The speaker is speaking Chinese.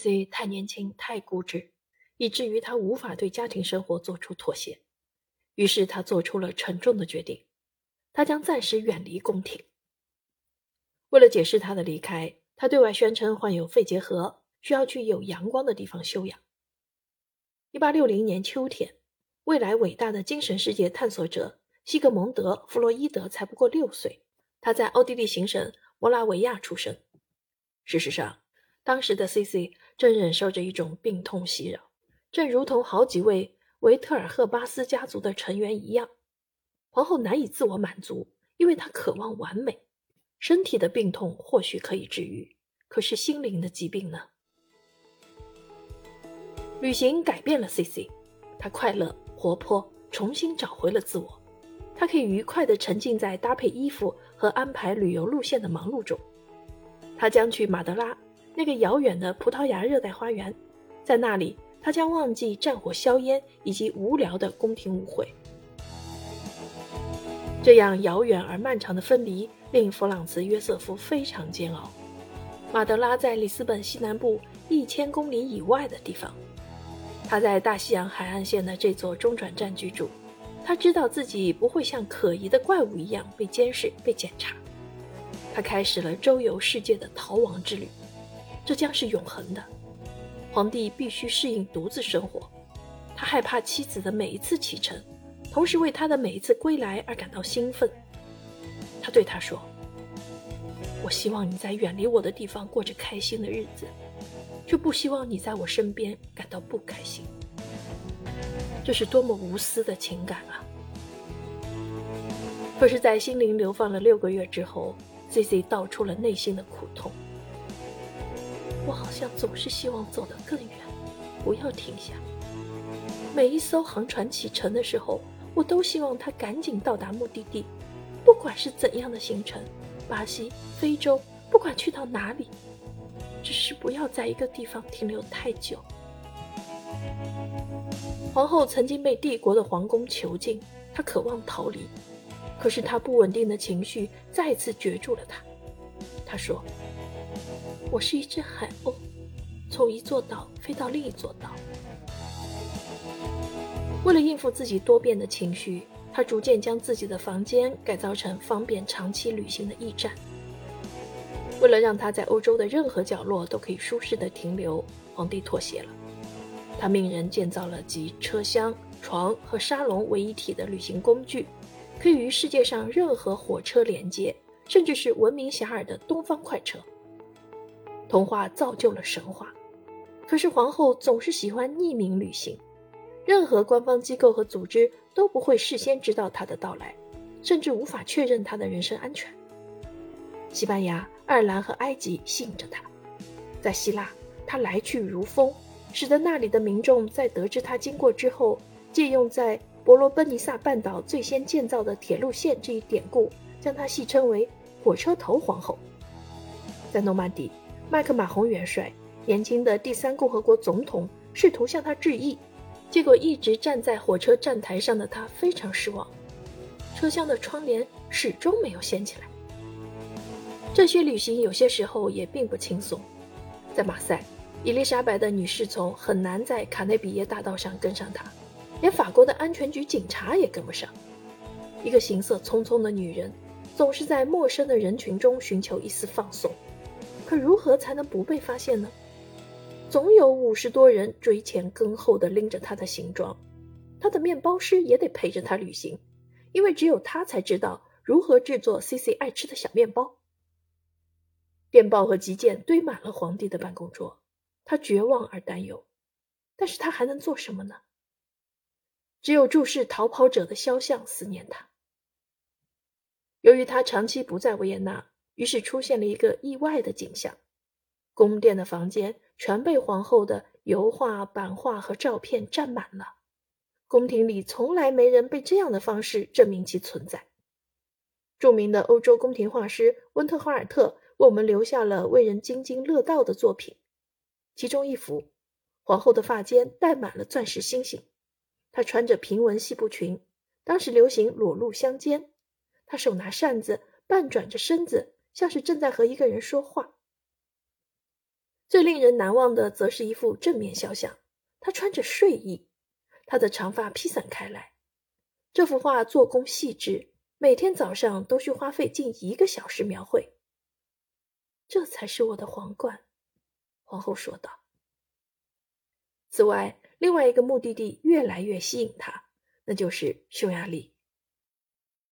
C 太年轻、太固执，以至于他无法对家庭生活做出妥协。于是他做出了沉重的决定，他将暂时远离宫廷。为了解释他的离开，他对外宣称患有肺结核，需要去有阳光的地方休养。一八六零年秋天，未来伟大的精神世界探索者西格蒙德·弗洛伊德才不过六岁，他在奥地利行省摩拉维亚出生。事实上，当时的 C.C 正忍受着一种病痛袭扰，正如同好几位维特尔赫巴斯家族的成员一样。皇后难以自我满足，因为她渴望完美。身体的病痛或许可以治愈，可是心灵的疾病呢？旅行改变了 C.C，他快乐、活泼，重新找回了自我。他可以愉快地沉浸在搭配衣服和安排旅游路线的忙碌中。他将去马德拉，那个遥远的葡萄牙热带花园，在那里，他将忘记战火硝烟以及无聊的宫廷舞会。这样遥远而漫长的分离令弗朗茨·约瑟夫非常煎熬。马德拉在里斯本西南部一千公里以外的地方。他在大西洋海岸线的这座中转站居住，他知道自己不会像可疑的怪物一样被监视、被检查。他开始了周游世界的逃亡之旅，这将是永恒的。皇帝必须适应独自生活，他害怕妻子的每一次启程，同时为他的每一次归来而感到兴奋。他对他说：“我希望你在远离我的地方过着开心的日子。”却不希望你在我身边感到不开心，这是多么无私的情感啊！可是，在心灵流放了六个月之后，Z Z 道出了内心的苦痛。我好像总是希望走得更远，不要停下。每一艘航船启程的时候，我都希望它赶紧到达目的地，不管是怎样的行程，巴西、非洲，不管去到哪里。只是不要在一个地方停留太久。皇后曾经被帝国的皇宫囚禁，她渴望逃离，可是她不稳定的情绪再次攫住了她。她说：“我是一只海鸥，从一座岛飞到另一座岛。”为了应付自己多变的情绪，他逐渐将自己的房间改造成方便长期旅行的驿站。为了让他在欧洲的任何角落都可以舒适的停留，皇帝妥协了。他命人建造了集车厢、床和沙龙为一体的旅行工具，可以与世界上任何火车连接，甚至是闻名遐迩的东方快车。童话造就了神话，可是皇后总是喜欢匿名旅行，任何官方机构和组织都不会事先知道她的到来，甚至无法确认她的人身安全。西班牙、爱尔兰和埃及信着她，在希腊，她来去如风，使得那里的民众在得知她经过之后，借用在伯罗奔尼撒半岛最先建造的铁路线这一典故，将她戏称为“火车头皇后”。在诺曼底，麦克马洪元帅年轻的第三共和国总统试图向他致意，结果一直站在火车站台上的他非常失望，车厢的窗帘始终没有掀起来。这些旅行有些时候也并不轻松。在马赛，伊丽莎白的女侍从很难在卡内比耶大道上跟上他，连法国的安全局警察也跟不上。一个行色匆匆的女人，总是在陌生的人群中寻求一丝放松。可如何才能不被发现呢？总有五十多人追前跟后的拎着他的行装，他的面包师也得陪着他旅行，因为只有他才知道如何制作 C C 爱吃的小面包。电报和急件堆满了皇帝的办公桌，他绝望而担忧，但是他还能做什么呢？只有注视逃跑者的肖像，思念他。由于他长期不在维也纳，于是出现了一个意外的景象：宫殿的房间全被皇后的油画、版画和照片占满了。宫廷里从来没人被这样的方式证明其存在。著名的欧洲宫廷画师温特华尔特。为我们留下了为人津津乐道的作品，其中一幅，皇后的发间戴满了钻石星星，她穿着平纹细布裙，当时流行裸露香肩，她手拿扇子，半转着身子，像是正在和一个人说话。最令人难忘的，则是一幅正面肖像，他穿着睡衣，他的长发披散开来。这幅画做工细致，每天早上都需花费近一个小时描绘。这才是我的皇冠，皇后说道。此外，另外一个目的地越来越吸引他，那就是匈牙利。